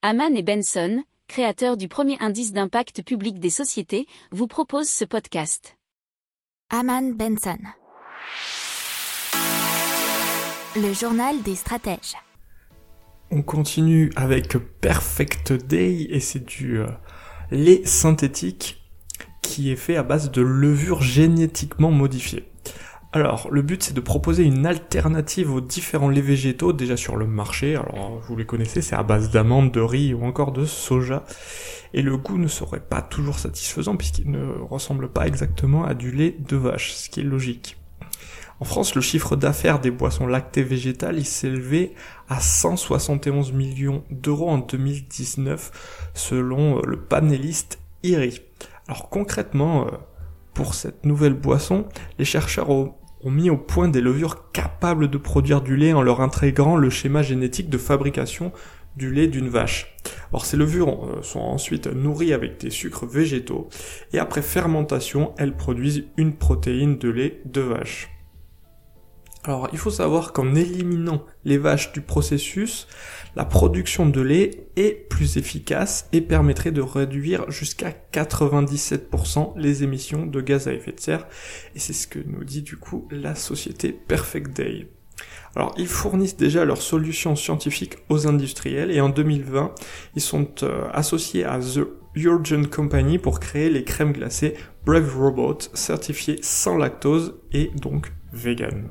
Haman et Benson, créateurs du premier indice d'impact public des sociétés, vous proposent ce podcast. Haman Benson. Le journal des stratèges. On continue avec Perfect Day et c'est du euh, lait synthétique qui est fait à base de levure génétiquement modifiée. Alors, le but c'est de proposer une alternative aux différents laits végétaux déjà sur le marché. Alors, vous les connaissez, c'est à base d'amandes, de riz ou encore de soja. Et le goût ne serait pas toujours satisfaisant puisqu'il ne ressemble pas exactement à du lait de vache, ce qui est logique. En France, le chiffre d'affaires des boissons lactées végétales, il s'élevait à 171 millions d'euros en 2019, selon le panéliste IRI. Alors concrètement, euh, pour cette nouvelle boisson, les chercheurs ont, mis au point des levures capables de produire du lait en leur intégrant le schéma génétique de fabrication du lait d'une vache. Alors ces levures euh, sont ensuite nourries avec des sucres végétaux et après fermentation, elles produisent une protéine de lait de vache. Alors il faut savoir qu'en éliminant les vaches du processus, la production de lait est plus efficace et permettrait de réduire jusqu'à 97% les émissions de gaz à effet de serre. Et c'est ce que nous dit du coup la société Perfect Day. Alors, ils fournissent déjà leurs solutions scientifiques aux industriels et en 2020, ils sont euh, associés à The Urgent Company pour créer les crèmes glacées Brave Robot certifiées sans lactose et donc vegan.